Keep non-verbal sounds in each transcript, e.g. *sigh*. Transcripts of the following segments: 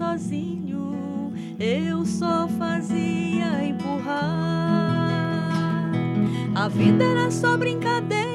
sozinho, eu só fazia empurrar. A vida era só brincadeira,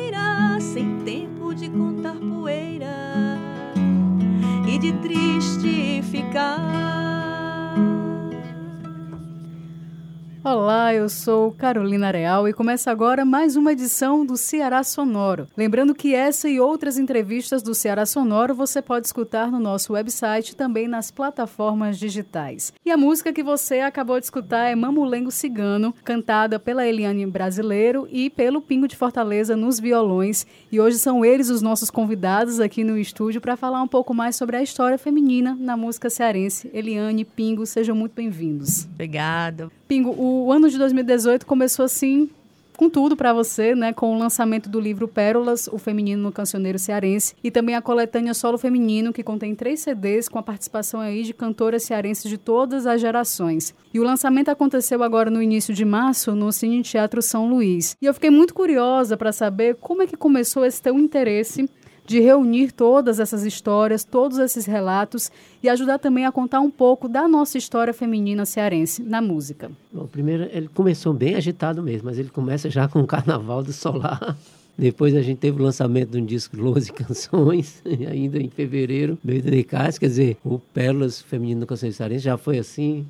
eu sou Carolina Real e começa agora mais uma edição do Ceará Sonoro. Lembrando que essa e outras entrevistas do Ceará Sonoro você pode escutar no nosso website e também nas plataformas digitais. E a música que você acabou de escutar é Mamulengo Cigano, cantada pela Eliane Brasileiro e pelo Pingo de Fortaleza nos violões. E hoje são eles os nossos convidados aqui no estúdio para falar um pouco mais sobre a história feminina na música cearense. Eliane, Pingo, sejam muito bem-vindos. Obrigada. Pingo, o ano de 2018 começou assim com tudo para você, né, com o lançamento do livro Pérolas, o feminino no cancioneiro cearense, e também a coletânea Solo Feminino, que contém três CDs com a participação aí de cantoras cearenses de todas as gerações. E o lançamento aconteceu agora no início de março no Cine Teatro São Luís. E eu fiquei muito curiosa para saber como é que começou esse teu interesse de reunir todas essas histórias, todos esses relatos e ajudar também a contar um pouco da nossa história feminina cearense na música. Bom, primeiro, ele começou bem agitado mesmo, mas ele começa já com o Carnaval do Solar. *laughs* Depois a gente teve o lançamento de um disco 12 canções, *laughs* ainda em fevereiro, meio de quer dizer, o Pérolas Feminino do Canção Cearense já foi assim,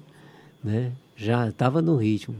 né? Já estava no ritmo.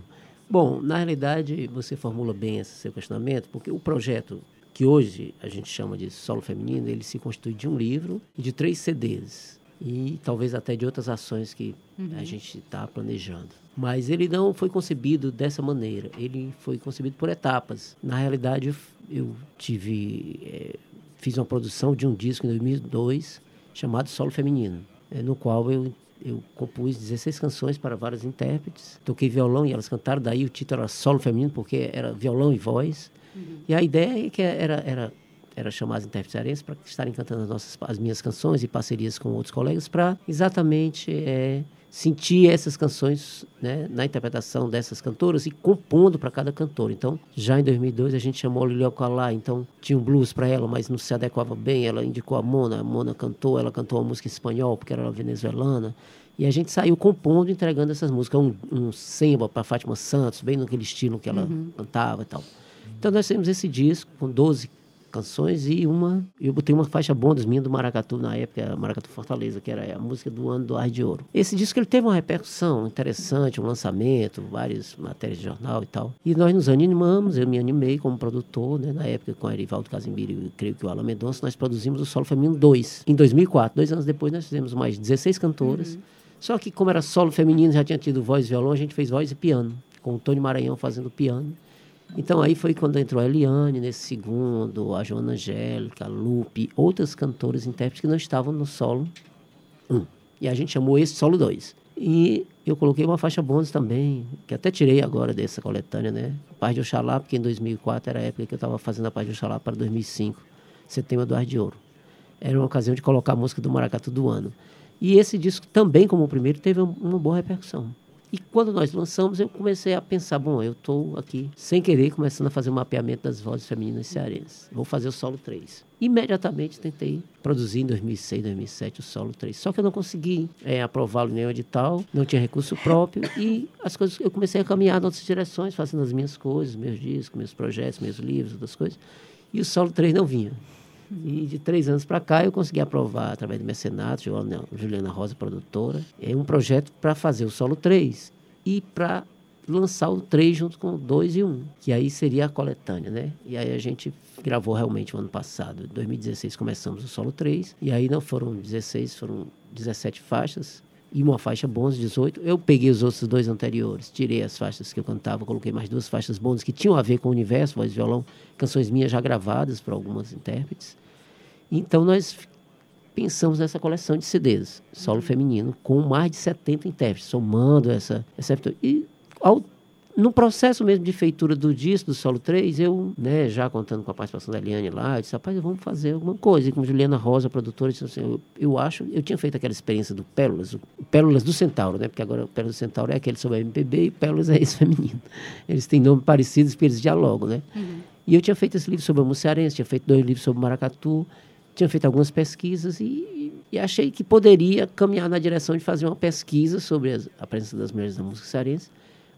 Bom, na realidade, você formula bem esse seu questionamento, porque o projeto que hoje a gente chama de solo feminino, ele se constitui de um livro e de três CDs. E talvez até de outras ações que uhum. a gente está planejando. Mas ele não foi concebido dessa maneira. Ele foi concebido por etapas. Na realidade, eu tive, é, fiz uma produção de um disco em 2002 chamado Solo Feminino, é, no qual eu eu compus 16 canções para vários intérpretes. Toquei violão e elas cantaram, daí o título era Solo Feminino, porque era violão e voz. Uhum. E a ideia é que era, era, era chamar as intérpretes para estarem cantando as, nossas, as minhas canções e parcerias com outros colegas para exatamente é, sentir essas canções né, na interpretação dessas cantoras e compondo para cada cantor. Então, já em 2002 a gente chamou a Lilian Calá, então tinha um blues para ela, mas não se adequava bem, ela indicou a Mona, a Mona cantou, ela cantou a música em espanhol porque era venezuelana. E a gente saiu compondo, entregando essas músicas, um, um samba para Fátima Santos, bem naquele estilo que ela uhum. cantava e tal. Então nós temos esse disco com 12 canções e uma. Eu botei uma faixa bônus minha do Maracatu na época, Maracatu Fortaleza, que era a música do ano do Ar de Ouro. Esse disco ele teve uma repercussão interessante, um lançamento, várias matérias de jornal e tal. E nós nos animamos, eu me animei como produtor, né? Na época com a Erivaldo Casimiro e creio que o Alan Mendonça, nós produzimos o Solo Feminino 2. Em 2004, dois anos depois, nós fizemos mais 16 cantoras. Uhum. Só que como era solo feminino, já tinha tido voz e violão, a gente fez voz e piano, com o Tony Maranhão fazendo piano. Então aí foi quando entrou a Eliane nesse segundo, a Joana Angélica, a Lupe, outras cantoras intérpretes que não estavam no solo 1. Um. E a gente chamou esse solo 2. E eu coloquei uma faixa bônus também, que até tirei agora dessa coletânea, né? Paz de Oxalá, porque em 2004 era a época que eu estava fazendo a Paz de Oxalá para 2005, Setembro do Ar de Ouro. Era uma ocasião de colocar a música do Maracatu do ano. E esse disco também, como o primeiro, teve uma boa repercussão. E quando nós lançamos, eu comecei a pensar, bom, eu estou aqui, sem querer, começando a fazer um mapeamento das vozes femininas cearenses. Vou fazer o solo 3. Imediatamente tentei produzir em 2006, 2007 o solo 3. Só que eu não consegui é, aprová-lo em nenhum edital, não tinha recurso próprio *laughs* e as coisas eu comecei a caminhar em outras direções, fazendo as minhas coisas, meus discos, meus projetos, meus livros, outras coisas. E o solo 3 não vinha. E de três anos para cá eu consegui aprovar, através do mecenato, Juliana Rosa, produtora, é um projeto para fazer o solo 3 e para lançar o 3 junto com o 2 e 1, que aí seria a coletânea, né? E aí a gente gravou realmente o ano passado. Em 2016 começamos o solo 3, e aí não foram 16, foram 17 faixas e uma faixa bônus, 18. Eu peguei os outros dois anteriores, tirei as faixas que eu cantava, coloquei mais duas faixas bônus que tinham a ver com o universo, voz e violão, canções minhas já gravadas para algumas intérpretes. Então nós pensamos nessa coleção de CDs, solo uhum. feminino, com mais de 70 intérpretes, somando essa, essa e ao no processo mesmo de feitura do disco, do Solo 3, eu, né, já contando com a participação da Eliane lá, eu disse, rapaz, vamos fazer alguma coisa. E com Juliana Rosa, produtora, disse assim, eu, eu acho, eu tinha feito aquela experiência do Pérolas, o Pérolas do Centauro, né, porque agora o Pérolas do Centauro é aquele sobre a MPB e Pérolas é esse *laughs* feminino. Eles têm nomes parecidos porque eles dialogam, né. Uhum. E eu tinha feito esse livro sobre a Mucearense, tinha feito dois livros sobre o Maracatu, tinha feito algumas pesquisas e, e e achei que poderia caminhar na direção de fazer uma pesquisa sobre as, a presença das mulheres na música cearense,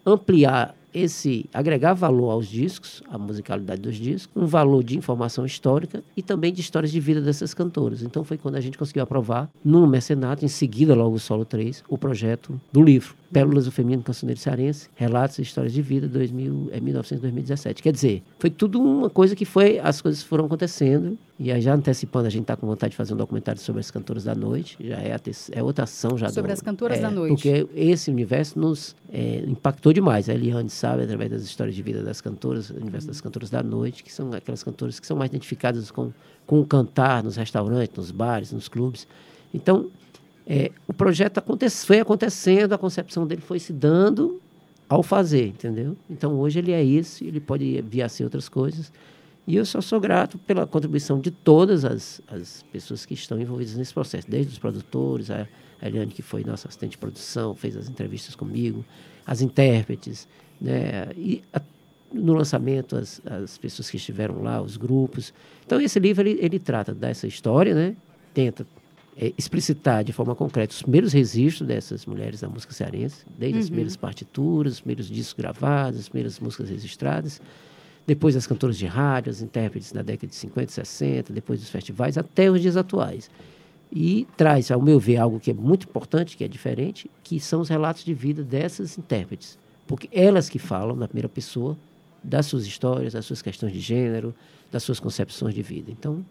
ampliar esse agregar valor aos discos, à musicalidade dos discos, um valor de informação histórica e também de histórias de vida dessas cantoras. Então foi quando a gente conseguiu aprovar no mecenato, em seguida logo o Solo 3, o projeto do livro Pérolas do Feminino Cancioneiro Cearense, Relatos e Histórias de Vida 2000, é 1900-2017. Quer dizer, foi tudo uma coisa que foi, as coisas foram acontecendo e aí já antecipando, a gente está com vontade de fazer um documentário sobre as cantoras da noite, já é, é outra ação já. Sobre do, as cantoras é, da noite. Porque esse universo nos é, impactou demais. A Eliane sabe, através das histórias de vida das cantoras, o universo das cantoras da noite, que são aquelas cantoras que são mais identificadas com, com o cantar nos restaurantes, nos bares, nos clubes. Então, é, o projeto aconte foi acontecendo, a concepção dele foi se dando ao fazer, entendeu? Então, hoje ele é isso, ele pode vir a ser outras coisas. E eu só sou grato pela contribuição de todas as, as pessoas que estão envolvidas nesse processo, desde os produtores, a Eliane, que foi nossa assistente de produção, fez as entrevistas comigo, as intérpretes, né? E a, no lançamento, as, as pessoas que estiveram lá, os grupos. Então, esse livro, ele, ele trata dessa história, né? Tenta é, explicitar de forma concreta os primeiros registros dessas mulheres da música cearense, desde uhum. as primeiras partituras, os primeiros discos gravados, as primeiras músicas registradas, depois as cantoras de rádio, as intérpretes da década de 50 e 60, depois dos festivais, até os dias atuais. E traz, ao meu ver, algo que é muito importante, que é diferente, que são os relatos de vida dessas intérpretes. Porque elas que falam, na primeira pessoa, das suas histórias, das suas questões de gênero, das suas concepções de vida. Então,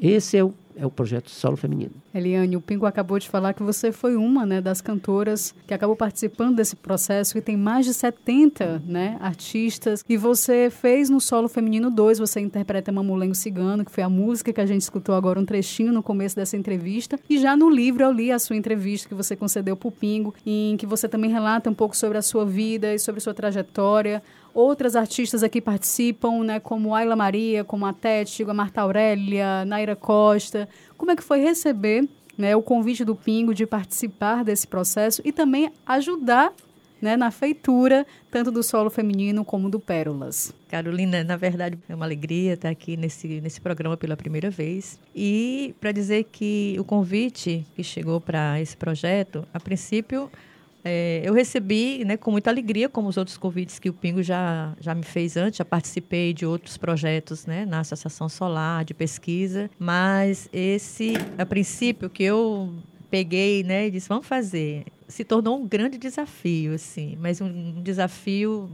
esse é o, é o projeto Solo Feminino. Eliane, o Pingo acabou de falar que você foi uma né, das cantoras que acabou participando desse processo e tem mais de 70 né, artistas. E você fez no Solo Feminino 2, você interpreta Mamulengo Cigano, que foi a música que a gente escutou agora um trechinho no começo dessa entrevista. E já no livro eu li a sua entrevista que você concedeu para o Pingo, em que você também relata um pouco sobre a sua vida e sobre a sua trajetória, Outras artistas aqui participam, né, como Ayla Maria, como a Tete, a Marta Aurélia, Naira Costa. Como é que foi receber né, o convite do Pingo de participar desse processo e também ajudar né, na feitura, tanto do solo feminino como do Pérolas. Carolina, na verdade é uma alegria estar aqui nesse, nesse programa pela primeira vez. E para dizer que o convite que chegou para esse projeto, a princípio é, eu recebi né, com muita alegria, como os outros convites que o Pingo já, já me fez antes, já participei de outros projetos né, na Associação Solar, de pesquisa, mas esse, a princípio, que eu peguei né, e disse, vamos fazer, se tornou um grande desafio, assim, mas um desafio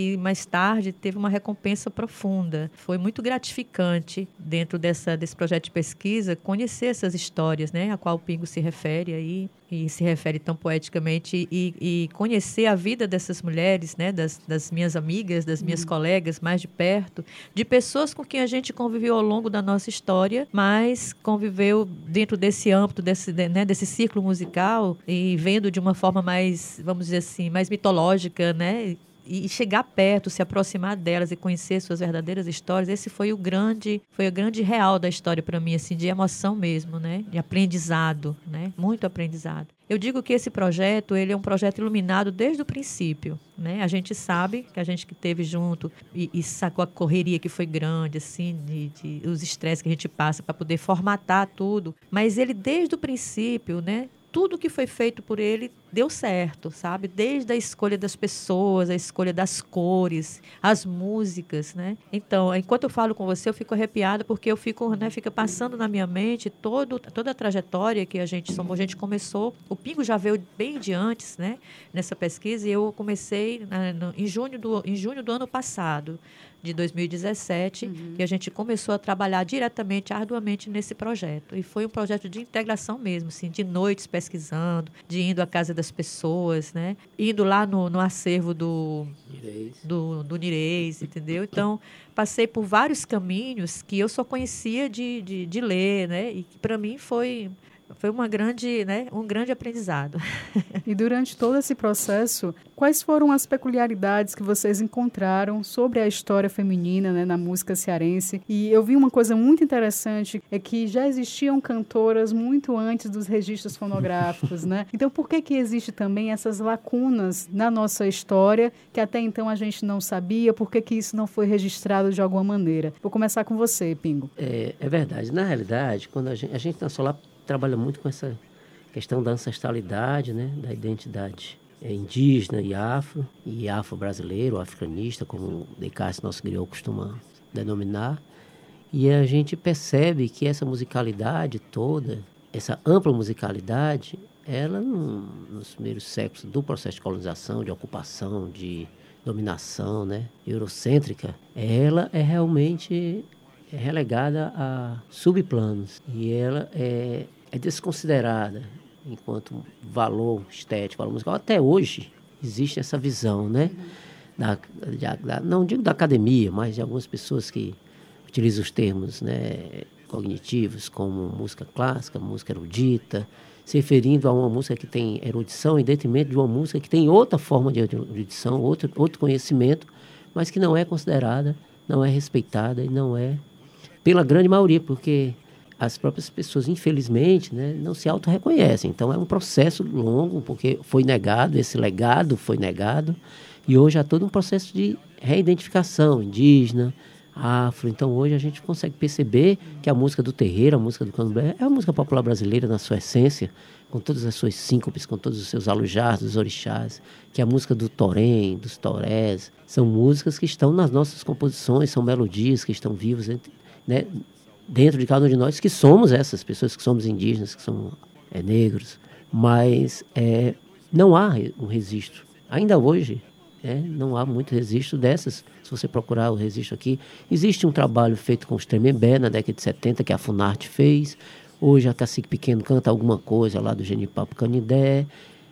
que mais tarde teve uma recompensa profunda. Foi muito gratificante dentro dessa, desse projeto de pesquisa conhecer essas histórias, né, a qual o Pingo se refere aí e se refere tão poeticamente e, e conhecer a vida dessas mulheres, né, das, das minhas amigas, das minhas uhum. colegas mais de perto, de pessoas com quem a gente conviveu ao longo da nossa história, mas conviveu dentro desse âmbito, desse, né, desse círculo musical e vendo de uma forma mais, vamos dizer assim, mais mitológica, né, e chegar perto, se aproximar delas e conhecer suas verdadeiras histórias, esse foi o grande, foi o grande real da história para mim, assim, de emoção mesmo, né? De aprendizado, né? Muito aprendizado. Eu digo que esse projeto, ele é um projeto iluminado desde o princípio, né? A gente sabe que a gente que teve junto e, e sacou a correria que foi grande, assim, de, de os estresses que a gente passa para poder formatar tudo, mas ele desde o princípio, né? Tudo que foi feito por ele deu certo, sabe? Desde a escolha das pessoas, a escolha das cores, as músicas, né? Então, enquanto eu falo com você, eu fico arrepiada porque eu fico, né, fica passando na minha mente todo, toda a trajetória que a gente somos. A gente começou, o Pingo já veio bem de antes, né? Nessa pesquisa e eu comecei né, no, em junho do em junho do ano passado de 2017, uhum. que a gente começou a trabalhar diretamente, arduamente nesse projeto. E foi um projeto de integração mesmo, assim, de noites pesquisando, de indo à casa das pessoas, né? Indo lá no, no acervo do Nireis. Do, do Nireis, entendeu? Então, passei por vários caminhos que eu só conhecia de, de, de ler, né? E que para mim foi foi uma grande, né, um grande aprendizado. *laughs* E durante todo esse processo, quais foram as peculiaridades que vocês encontraram sobre a história feminina né, na música cearense? E eu vi uma coisa muito interessante, é que já existiam cantoras muito antes dos registros fonográficos, né? *laughs* Então, por que que existe também essas lacunas na nossa história que até então a gente não sabia? Por que que isso não foi registrado de alguma maneira? Vou começar com você, Pingo. É, é verdade. Na realidade, quando a gente, a gente na Solar trabalha muito com essa questão da ancestralidade, né, da identidade é, indígena e afro, e afro-brasileiro, africanista, como Descartes, nosso griot, costuma denominar. E a gente percebe que essa musicalidade toda, essa ampla musicalidade, ela, nos primeiros séculos do processo de colonização, de ocupação, de dominação né, eurocêntrica, ela é realmente relegada a subplanos e ela é, é desconsiderada enquanto valor estético, valor musical. Até hoje existe essa visão, né? Da, da, não digo da academia, mas de algumas pessoas que utilizam os termos né, cognitivos como música clássica, música erudita, se referindo a uma música que tem erudição em detrimento de uma música que tem outra forma de erudição, outro, outro conhecimento, mas que não é considerada, não é respeitada e não é pela grande maioria, porque as próprias pessoas, infelizmente, né, não se auto-reconhecem. Então é um processo longo, porque foi negado, esse legado foi negado, e hoje há todo um processo de reidentificação indígena, afro. Então hoje a gente consegue perceber que a música do terreiro, a música do candomblé, é a música popular brasileira na sua essência, com todas as suas síncopes, com todos os seus alujás, dos orixás, que a música do torém, dos torés, são músicas que estão nas nossas composições, são melodias que estão vivas né, dentro de cada um de nós, que somos essas pessoas, que somos indígenas, que somos é, negros, mas é, não há um registro. Ainda hoje, é, não há muito registro dessas. Se você procurar o registro aqui, existe um trabalho feito com os Tremembé na década de 70 que a Funarte fez. Hoje a Cacique Pequeno canta alguma coisa lá do Genipapo Canidé,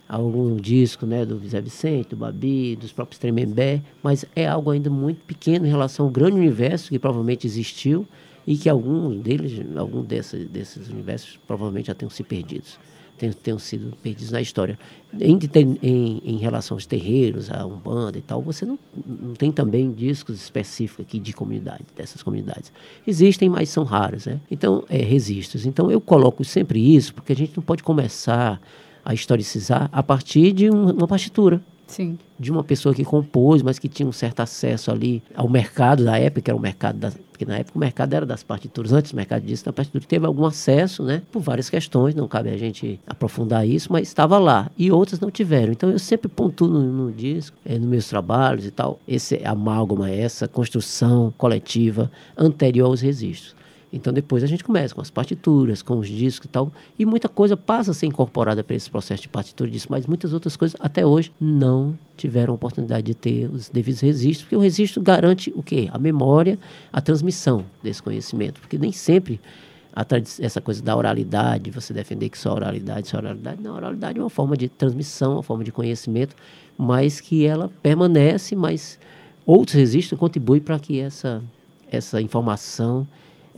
algum disco né, do Zé Vicente, do Babi, dos próprios Tremembé, mas é algo ainda muito pequeno em relação ao grande universo que provavelmente existiu e que alguns deles, algum desses, desses universos provavelmente já tenham se perdidos, tenham, tenham sido perdidos na história. Em, em, em, relação aos terreiros, a Umbanda e tal, você não, não tem também discos específicos aqui de comunidade, dessas comunidades. Existem, mas são raros, né? Então, é, registros. Então, eu coloco sempre isso, porque a gente não pode começar a historicizar a partir de um, uma partitura. Sim. De uma pessoa que compôs, mas que tinha um certo acesso ali ao mercado da época, que era o mercado da. Na época o mercado era das partituras, antes o mercado disso, da partitura teve algum acesso, né? Por várias questões, não cabe a gente aprofundar isso, mas estava lá. E outras não tiveram. Então eu sempre pontuo no, no disco, é, nos meus trabalhos e tal, esse amálgama, essa construção coletiva anterior aos registros. Então depois a gente começa com as partituras, com os discos e tal, e muita coisa passa a ser incorporada para esse processo de partitura disso, mas muitas outras coisas até hoje não tiveram oportunidade de ter os devidos registros, porque o registro garante o quê? A memória, a transmissão desse conhecimento, porque nem sempre essa coisa da oralidade, você defender que só oralidade, só oralidade, não, oralidade é uma forma de transmissão, uma forma de conhecimento, mas que ela permanece, mas outros registros contribuem para que essa, essa informação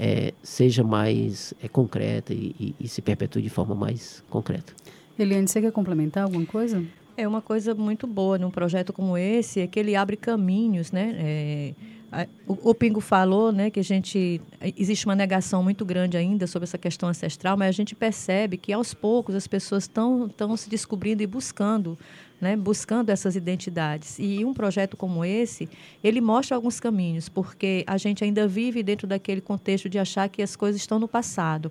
é, seja mais é, concreta e, e, e, se perpetue de forma mais concreta. Eliane, você quer complementar alguma coisa? É uma coisa muito boa num projeto como esse, é que ele abre caminhos, né? É, a, o, o, Pingo falou, né, que a gente existe uma negação muito grande ainda sobre essa questão ancestral, mas a gente percebe que aos poucos as pessoas estão estão se descobrindo e buscando né, buscando essas identidades. E um projeto como esse, ele mostra alguns caminhos, porque a gente ainda vive dentro daquele contexto de achar que as coisas estão no passado.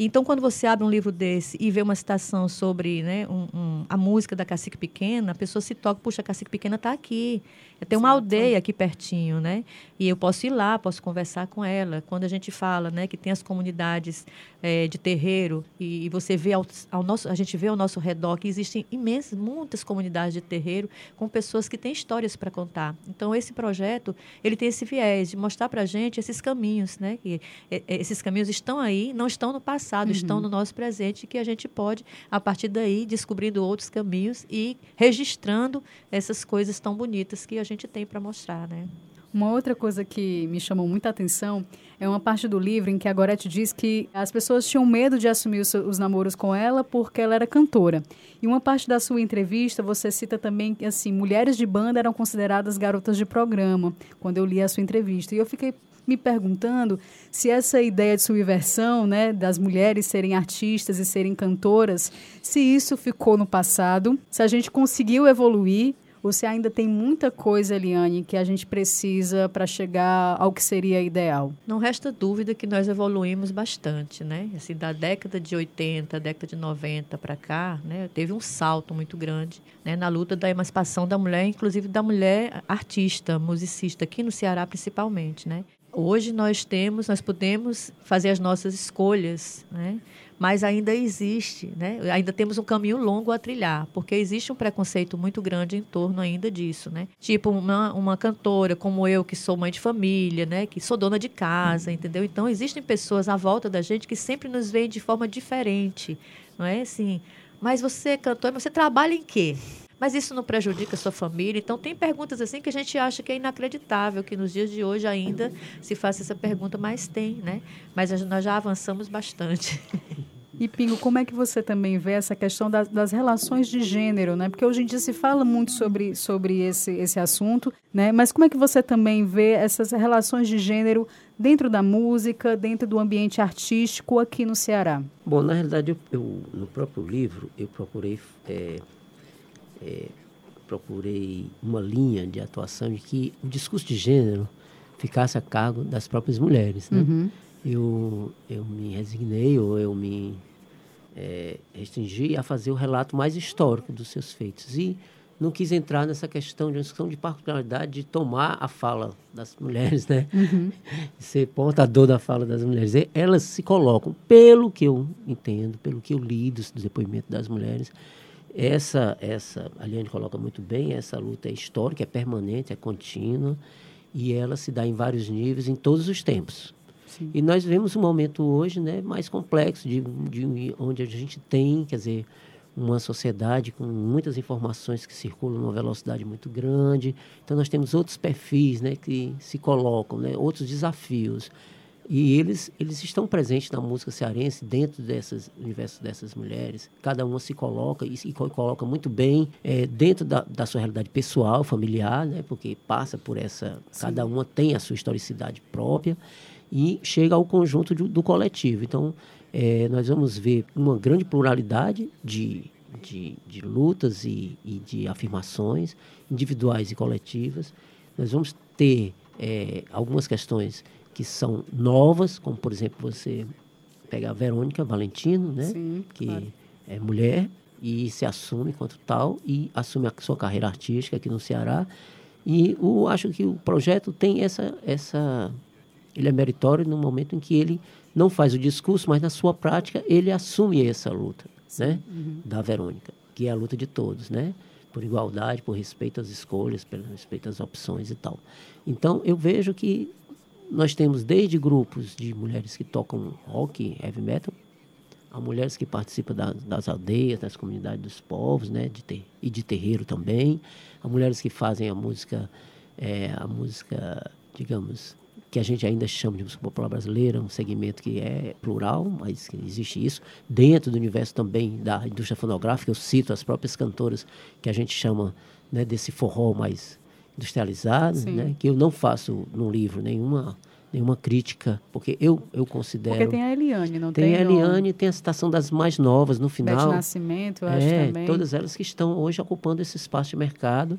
Então, quando você abre um livro desse e vê uma citação sobre né, um, um, a música da Cacique Pequena, a pessoa se toca, puxa, a Cacique Pequena está aqui. Tem uma aldeia aqui pertinho, né? E eu posso ir lá, posso conversar com ela. Quando a gente fala né, que tem as comunidades é, de terreiro e, e você vê ao, ao, nosso, a gente vê ao nosso redor que existem imensas, muitas comunidades de terreiro com pessoas que têm histórias para contar. Então, esse projeto, ele tem esse viés de mostrar para a gente esses caminhos, né? Que, é, esses caminhos estão aí, não estão no passado passado, uhum. estão no nosso presente, que a gente pode, a partir daí, descobrindo outros caminhos e registrando essas coisas tão bonitas que a gente tem para mostrar, né? Uma outra coisa que me chamou muita atenção é uma parte do livro em que a Gorete diz que as pessoas tinham medo de assumir os, os, namoros com ela porque ela era cantora. E uma parte da sua entrevista você cita também que assim, mulheres de banda eram consideradas garotas de programa, quando eu li a sua entrevista. E eu fiquei me perguntando se essa ideia de subversão, né, das mulheres serem artistas e serem cantoras, se isso ficou no passado, se a gente conseguiu evoluir Você ainda tem muita coisa, Eliane, que a gente precisa para chegar ao que seria ideal? Não resta dúvida que nós evoluímos bastante, né? Assim, da década de 80, década de 90 para cá, né, teve um salto muito grande né, na luta da emancipação da mulher, inclusive da mulher artista, musicista, aqui no Ceará principalmente, né? Hoje nós temos, nós podemos fazer as nossas escolhas, né? mas ainda existe, né? ainda temos um caminho longo a trilhar, porque existe um preconceito muito grande em torno ainda disso. Né? Tipo, uma, uma cantora como eu, que sou mãe de família, né? que sou dona de casa, entendeu? Então, existem pessoas à volta da gente que sempre nos veem de forma diferente, não é assim? Mas você é cantor, mas você trabalha em quê? Mas isso não prejudica a sua família? Então, tem perguntas assim que a gente acha que é inacreditável que nos dias de hoje ainda se faça essa pergunta, mas tem, né? Mas nós já avançamos bastante. E Pingo, como é que você também vê essa questão das, das, relações de gênero, né? Porque hoje em dia se fala muito sobre, sobre esse, esse assunto, né? Mas como é que você também vê essas relações de gênero dentro da música, dentro do ambiente artístico aqui no Ceará? Bom, na realidade, eu, eu no próprio livro, eu procurei é, é, procurei uma linha de atuação de que o discurso de gênero ficasse a cargo das próprias mulheres. Né? Uhum. Eu, eu me resignei ou eu me é, restringi a fazer o relato mais histórico dos seus feitos. E não quis entrar nessa questão de uma discussão de particularidade de tomar a fala das mulheres, né? Uhum. *laughs* Ser portador da fala das mulheres. E elas se colocam, pelo que eu entendo, pelo que eu li do depoimento das mulheres, essa, essa, a Liane coloca muito bem, essa luta é histórica, é permanente, é contínua, e ela se dá em vários níveis, em todos os tempos. Sim. E nós vemos um momento hoje né, mais complexo, de, de, onde a gente tem, quer dizer, uma sociedade com muitas informações que circulam numa velocidade muito grande. Então, nós temos outros perfis né, que se colocam, né, outros desafios. E eles, eles estão presentes na música cearense, dentro desses universos dessas mulheres. Cada uma se coloca e se coloca muito bem é, dentro da, da sua realidade pessoal, familiar, né? porque passa por essa. Sim. Cada uma tem a sua historicidade própria e chega ao conjunto do, do coletivo. Então, é, nós vamos ver uma grande pluralidade de, de, de lutas e, e, de afirmações individuais e coletivas. Nós vamos ter é, algumas questões que são novas, como por exemplo você pega a Verônica Valentino, né? Sim, que claro. é mulher e se assume enquanto tal e assume a sua carreira artística aqui no Ceará. E o, acho que o projeto tem essa, essa. Ele é meritório no momento em que ele não faz o discurso, mas na sua prática ele assume essa luta, Sim. né? Uhum. Da Verônica, que é a luta de todos, né? Por igualdade, por respeito às escolhas, por respeito às opções e tal. Então eu vejo que nós temos desde grupos de mulheres que tocam rock, heavy metal, a mulheres que participam da, das aldeias, das comunidades dos povos, né, de ter, e de terreiro também, a mulheres que fazem a música, é, a música, digamos, que a gente ainda chama de música popular brasileira, um segmento que é plural, mas existe isso. Dentro do universo também da indústria fonográfica, eu cito as próprias cantoras que a gente chama né, desse forró mais industrializado, né? Que eu não faço no livro nenhuma nenhuma crítica, porque eu, eu considero... Porque tem a Eliane, não tem? Tem a Eliane, tem a citação das mais novas no final. Bete Nascimento, eu acho é, também. todas elas que estão hoje ocupando esse espaço de mercado,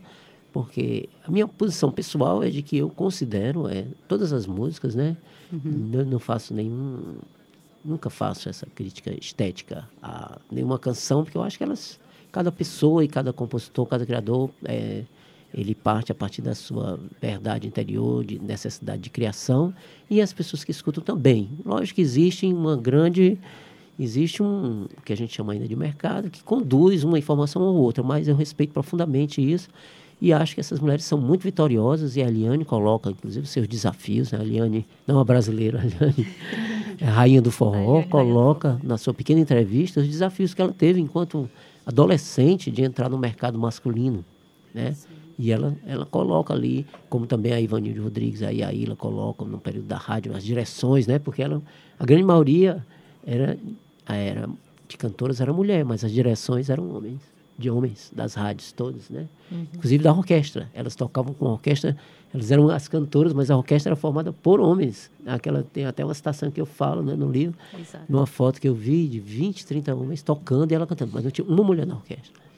porque a minha posição pessoal é de que eu considero é, todas as músicas, né? Uhum. Eu não faço nenhum... Nunca faço essa crítica estética a nenhuma canção, porque eu acho que elas... Cada pessoa e cada compositor, cada criador... É, ele parte a partir da sua verdade interior, de necessidade de criação, e as pessoas que escutam também. Lógico que existe uma grande. Existe um que a gente chama ainda de mercado que conduz uma informação ou outra, mas eu respeito profundamente isso e acho que essas mulheres são muito vitoriosas e a Eliane coloca, inclusive, seus desafios. Né? A Eliane, não a brasileira, a Eliane, é a rainha do forró, coloca na sua pequena entrevista os desafios que ela teve enquanto adolescente de entrar no mercado masculino. Né? E ela, ela coloca ali, como também a Ivanilde Rodrigues, a Iaíla colocam no período da rádio, as direções, né? Porque ela, a grande maioria era, era de cantoras era mulher, mas as direções eram homens, de homens, das rádios todas, né? Uhum. Inclusive da orquestra. Elas tocavam com a orquestra, elas eram as cantoras, mas a orquestra era formada por homens. Aquela, tem até uma citação que eu falo né, no livro, Exato. numa foto que eu vi de 20, 30 homens tocando e ela cantando, mas não tinha uma mulher na orquestra.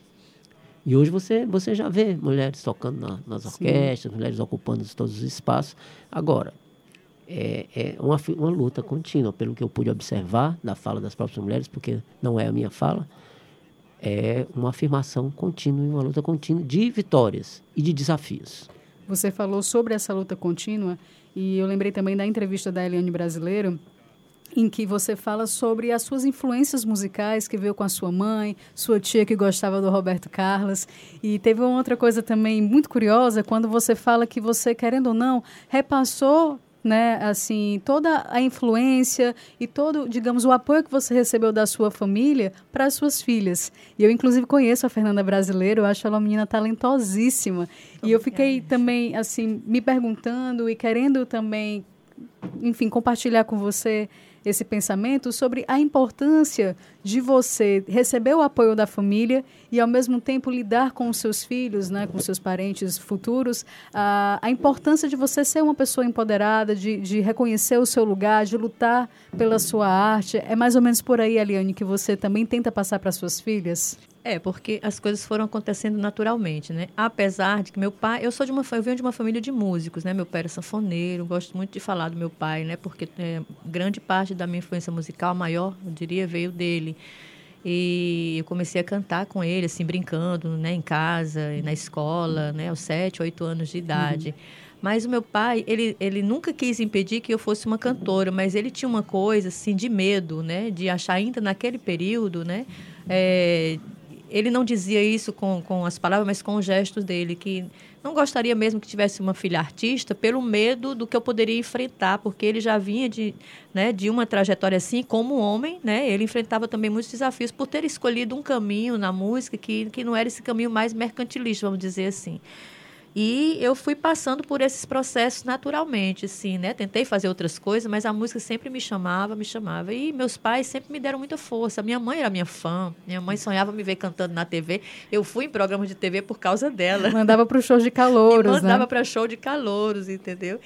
E hoje você, você já vê mulheres tocando na, nas orquestras, Sim. mulheres ocupando todos os espaços. Agora, é, é uma, uma luta contínua, pelo que eu pude observar da fala das próprias mulheres, porque não é a minha fala, é uma afirmação contínua, uma luta contínua de vitórias e de desafios. Você falou sobre essa luta contínua e eu lembrei também da entrevista da Eliane Brasileiro, em que você fala sobre as suas influências musicais que veio com a sua mãe, sua tia que gostava do Roberto Carlos. E teve uma outra coisa também muito curiosa, quando você fala que você, querendo ou não, repassou né, assim, toda a influência e todo, digamos, o apoio que você recebeu da sua família para as suas filhas. E eu, inclusive, conheço a Fernanda Brasileira, eu acho ela uma menina talentosíssima. e eu fiquei também, assim, me perguntando e querendo também, enfim, compartilhar com você esse pensamento sobre a importância de você receber o apoio da família e, ao mesmo tempo, lidar com os seus filhos, né, com seus parentes futuros, a, a importância de você ser uma pessoa empoderada, de, de reconhecer o seu lugar, de lutar pela sua arte. É mais ou menos por aí, Aliane, que você também tenta passar para suas filhas? É, porque as coisas foram acontecendo naturalmente, né? Apesar de que meu pai, eu sou de uma, eu venho de uma família de músicos, né? Meu pai era sanfoneiro, gosto muito de falar do meu pai, né? Porque é, grande parte da minha influência musical, a maior, eu diria, veio dele. E eu comecei a cantar com ele, assim, brincando, né? Em casa, na escola, né? Aos sete, oito anos de idade. Uhum. Mas o meu pai, ele, ele nunca quis impedir que eu fosse uma cantora, mas ele tinha uma coisa, assim, de medo, né? De achar ainda naquele período, né? É, ele não dizia isso com, com as palavras, mas com os gestos dele, que não gostaria mesmo que tivesse uma filha artista pelo medo do que eu poderia enfrentar, porque ele já vinha de, né, de uma trajetória assim, como homem, né, ele enfrentava também muitos desafios por ter escolhido um caminho na música que, que não era esse caminho mais mercantilista, vamos dizer assim. E eu fui passando por esses processos naturalmente, assim, né? Tentei fazer outras coisas, mas a música sempre me chamava, me chamava. E meus pais sempre me deram muita força. Minha mãe era minha fã. Minha mãe sonhava me ver cantando na TV. Eu fui em programas de TV por causa dela. *laughs* Mandava para o show de calouros, *laughs* e mandava né? para show de calouros, entendeu?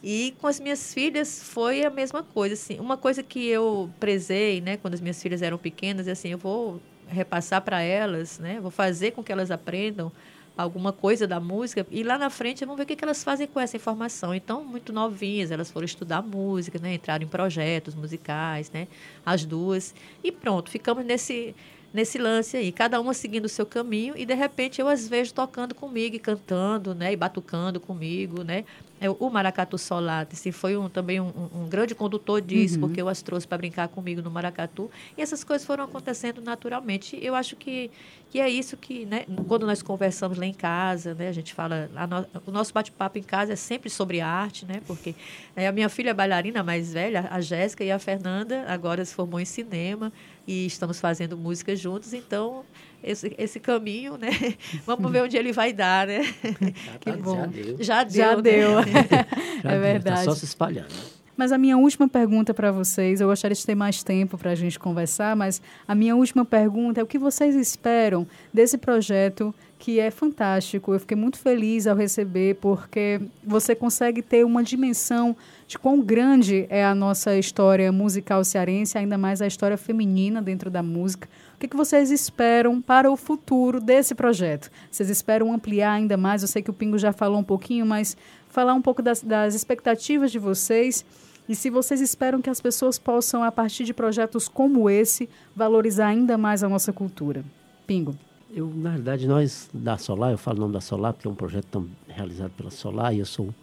E com as minhas filhas foi a mesma coisa, assim. Uma coisa que eu prezei, né, quando as minhas filhas eram pequenas, é assim, eu vou repassar para elas, né? Vou fazer com que elas aprendam alguma coisa da música e lá na frente vamos ver o que, elas fazem com essa informação. Então, muito novinhas, elas foram estudar música, né? entraram em projetos musicais, né? as duas. E pronto, ficamos nesse, nesse lance aí, cada uma seguindo o seu caminho e de repente eu as vejo tocando comigo e cantando, né, e batucando comigo, né, é, o Maracatu Solate assim, foi um, também um, um, grande condutor disso, uhum. porque eu as trouxe para brincar comigo no Maracatu. E essas coisas foram acontecendo naturalmente. Eu acho que, que é isso que, né, quando nós conversamos lá em casa, né, a gente fala, a no, o nosso bate-papo em casa é sempre sobre arte, né, porque é, a minha filha é bailarina mais velha, a Jéssica e a Fernanda, agora se formou em cinema e estamos fazendo música juntos, então esse, esse caminho, né? *laughs* Vamos ver onde ele vai dar, né? Já, *laughs* que tá, bom. Já deu. Já deu. Já né? deu. *laughs* já é verdade. Tá só se espalhando. Mas a minha última pergunta para vocês, eu gostaria de ter mais tempo para a gente conversar, mas a minha última pergunta é o que vocês esperam desse projeto que é fantástico. Eu fiquei muito feliz ao receber, porque você consegue ter uma dimensão de quão grande é a nossa história musical cearense, ainda mais a história feminina dentro da música. O que, vocês esperam para o futuro desse projeto? Vocês esperam ampliar ainda mais? Eu sei que o Pingo já falou um pouquinho, mas falar um pouco das, das expectativas de vocês e se vocês esperam que as pessoas possam, a partir de projetos como esse, valorizar ainda mais a nossa cultura. Pingo. Eu, na verdade, nós da Solar, eu falo o nome da Solar porque é um projeto tão realizado pela Solar e eu sou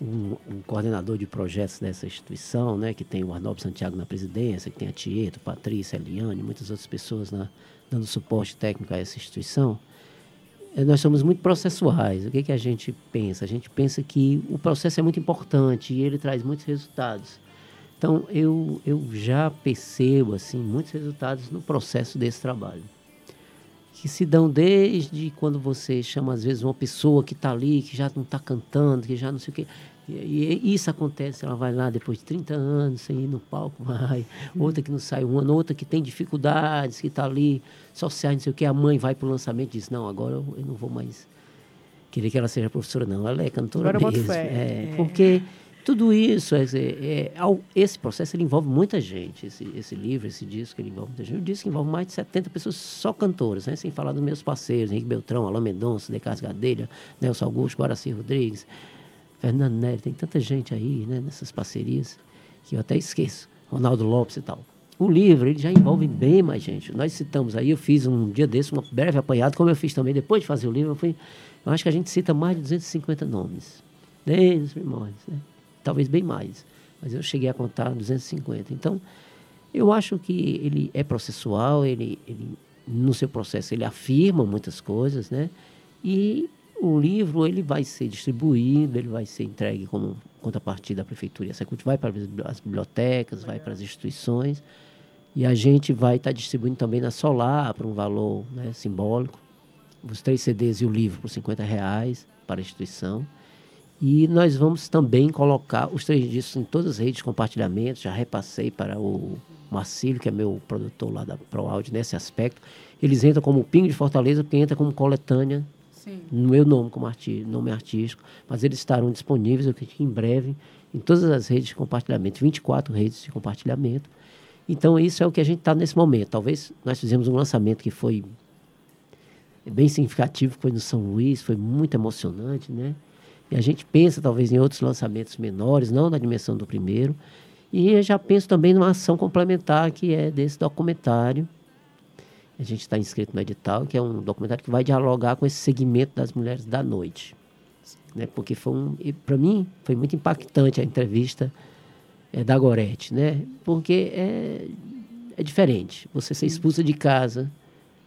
um, um, coordenador de projetos dessa instituição, né, que tem o Arnaldo Santiago na presidência, que tem a Tieto, Patrícia, Eliane, muitas outras pessoas na, dando suporte técnico a essa instituição. É, nós somos muito processuais. O que, que a gente pensa? A gente pensa que o processo é muito importante e ele traz muitos resultados. Então, eu, eu já percebo assim muitos resultados no processo desse trabalho. Que se dão desde quando você chama, às vezes, uma pessoa que está ali, que já não está cantando, que já não sei o quê. E, e, isso acontece, ela vai lá depois de 30 anos, sem ir no palco, vai. Outra que não sai um ano, outra que tem dificuldades, que está ali, social, não sei o que. A mãe vai para o lançamento e diz, não, agora eu, eu, não vou mais querer que ela seja professora, não. Ela é cantora agora mesmo. É, é, porque tudo isso, é, é, esse processo ele envolve muita gente. Esse, esse livro, esse disco, ele envolve muita gente. O disco envolve mais de 70 pessoas só cantoras, né? sem falar dos meus parceiros, Henrique Beltrão, Alain Mendonça, Decas Gadelha, Nelson Augusto, Guaraci Rodrigues, Fernando Nery, tem tanta gente aí né, nessas parcerias que eu até esqueço. Ronaldo Lopes e tal. O livro, ele já envolve bem mais gente. Nós citamos aí, eu fiz um dia desse, um breve apanhado, como eu fiz também depois de fazer o livro, eu, fui, eu acho que a gente cita mais de 250 nomes, desde os primórdios, né? Talvez bem mais, mas eu cheguei a contar 250. Então, eu acho que ele é processual, ele, ele no seu processo ele afirma muitas coisas, né? E o livro ele vai ser distribuído, ele vai ser entregue como contrapartida da prefeitura e a Secult vai para as bibliotecas, vai para as instituições e a gente vai estar tá distribuindo também na Solar por um valor né, simbólico, os três CDs e o livro por 50 reais para a instituição. E nós vamos também colocar os três discos em todas as redes de compartilhamento. Já repassei para o Marcílio, que é meu produtor lá da ProAudio, nesse aspecto. Eles entram como Pingo de Fortaleza, porque entra como coletânea Sim. no meu nome, como arti nome artístico. Mas eles estarão disponíveis, eu acredito que em breve, em todas as redes de compartilhamento 24 redes de compartilhamento. Então, isso é o que a gente está nesse momento. Talvez nós fizemos um lançamento que foi bem significativo, foi no São Luís, foi muito emocionante, né? E a gente pensa talvez em outros lançamentos menores, não na dimensão do primeiro. E eu já penso também numa ação complementar que é desse documentário. A gente está inscrito no edital, que é um documentário que vai dialogar com esse segmento das mulheres da noite. Né? Porque foi um, para mim, foi muito impactante a entrevista é, da Gorete, né? Porque é, é diferente. Você ser expulsa de casa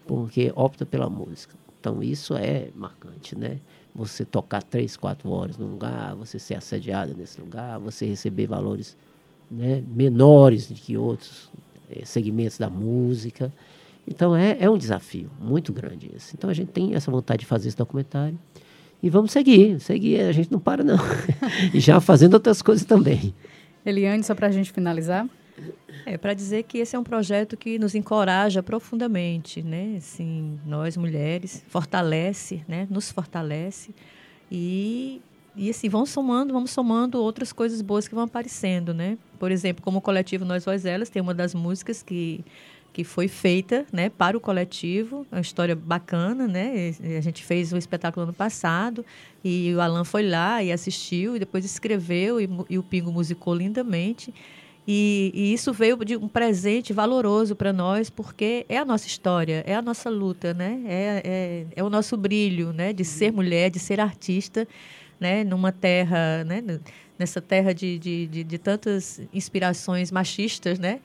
porque opta pela música. Então isso é marcante, né? você tocar três, quatro horas num lugar, você ser assediada nesse lugar, você receber valores né, menores do que outros é, segmentos da música. Então é, é um desafio muito grande esse. Então a gente tem essa vontade de fazer esse documentário e vamos seguir, seguir, a gente não para não. *laughs* e já fazendo outras coisas também. Eliane, só para a gente finalizar. É, para dizer que esse é um projeto que nos encoraja profundamente, né? Assim, nós mulheres, fortalece, né? Nos fortalece e e assim, vão somando, vamos somando outras coisas boas que vão aparecendo, né? Por exemplo, como o coletivo Nós Voz Elas, tem uma das músicas que, que foi feita, né, para o coletivo, uma história bacana, né? A gente fez um espetáculo ano passado e o Alan foi lá e assistiu e depois escreveu e, e o Pingo musicou lindamente. E, e, isso veio de um presente valoroso para nós, porque é a nossa história, é a nossa luta, né? É, é, é, o nosso brilho, né? De ser mulher, de ser artista, né? Numa terra, né? Nessa terra de, de, de, de tantas inspirações machistas, né?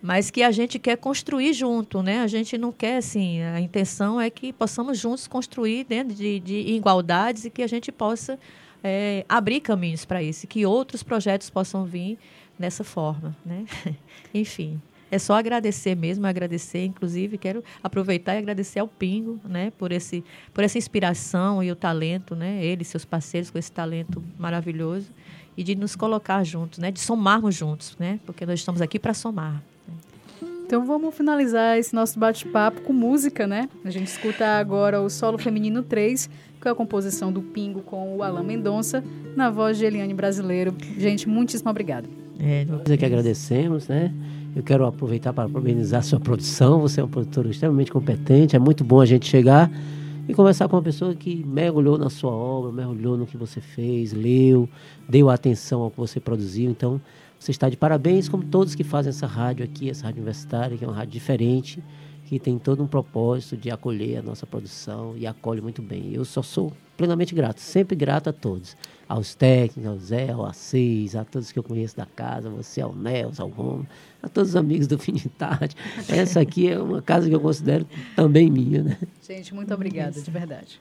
Mas que a gente quer construir junto, né? A gente não quer, assim, a intenção é que possamos juntos construir dentro de, de igualdades e que a gente possa é, abrir caminhos para isso, que outros projetos possam vir dessa forma, né? *laughs* Enfim, é só agradecer mesmo, agradecer, inclusive quero aproveitar e agradecer ao Pingo, né, por esse por essa inspiração e o talento, né, ele seus parceiros com esse talento maravilhoso e de nos colocar juntos, né, de somarmos juntos, né? Porque nós estamos aqui para somar. Então vamos finalizar esse nosso bate-papo com música, né? A gente escuta agora o Solo Feminino 3, que é a composição do Pingo com o Alain Mendonça, na voz de Eliane Brasileiro. Gente, muitíssimo obrigada. É, nós é que agradecemos, né? Eu quero aproveitar para parabenizar a sua produção. Você é um produtor extremamente competente. É muito bom a gente chegar e conversar com uma pessoa que mergulhou na sua obra, mergulhou no que você fez, leu, deu atenção ao que você produziu. Então, você está de parabéns, como todos que fazem essa rádio aqui, essa rádio universitária, que é uma rádio diferente, que tem todo um propósito de acolher a nossa produção e acolhe muito bem. Eu só sou plenamente grato, sempre grato a todos. Aos técnicos, ao Zé, ao Assis, a todos que eu conheço da casa, você, ao Nelson, ao Romo, a todos os amigos do Fim de Tarde. *laughs* Essa aqui é uma casa que eu considero também minha. Né? Gente, muito obrigada, de verdade.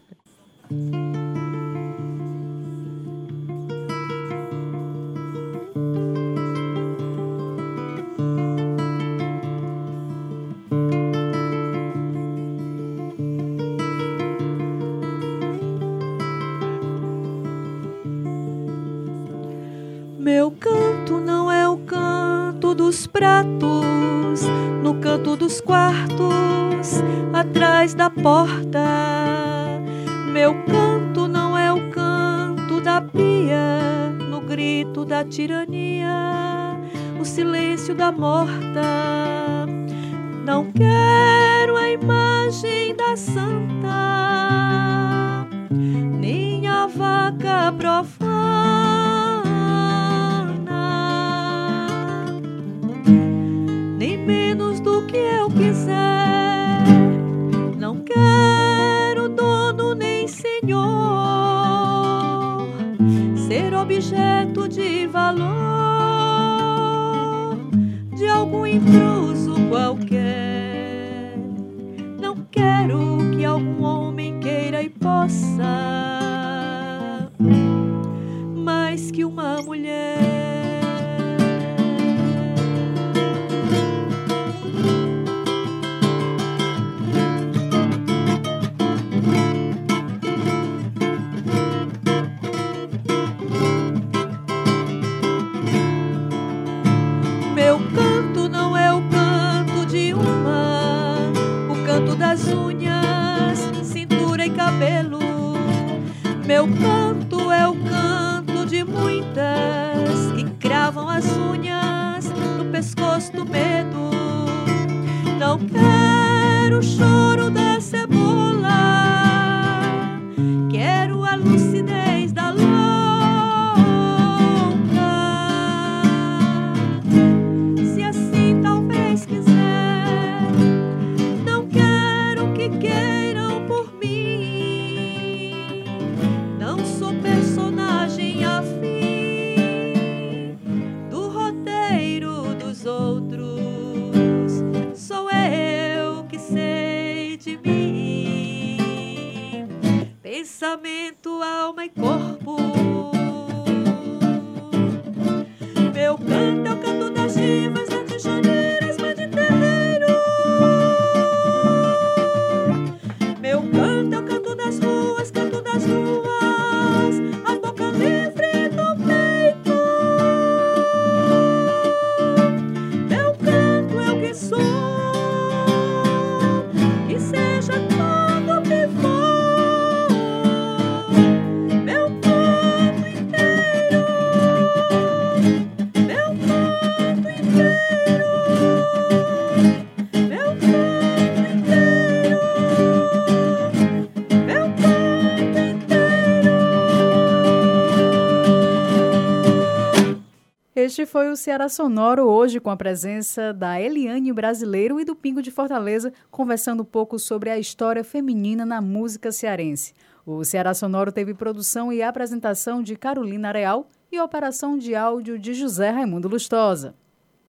grito da tirania, o silêncio da morta. Não quero a imagem da santa, nem a vaca profunda we. meu canto. foi o Ceará Sonoro hoje, com a presença da Eliane Brasileiro e do Pingo de Fortaleza, conversando um pouco sobre a história feminina na música cearense. O Ceará Sonoro teve produção e apresentação de Carolina Real e operação de áudio de José Raimundo Lustosa.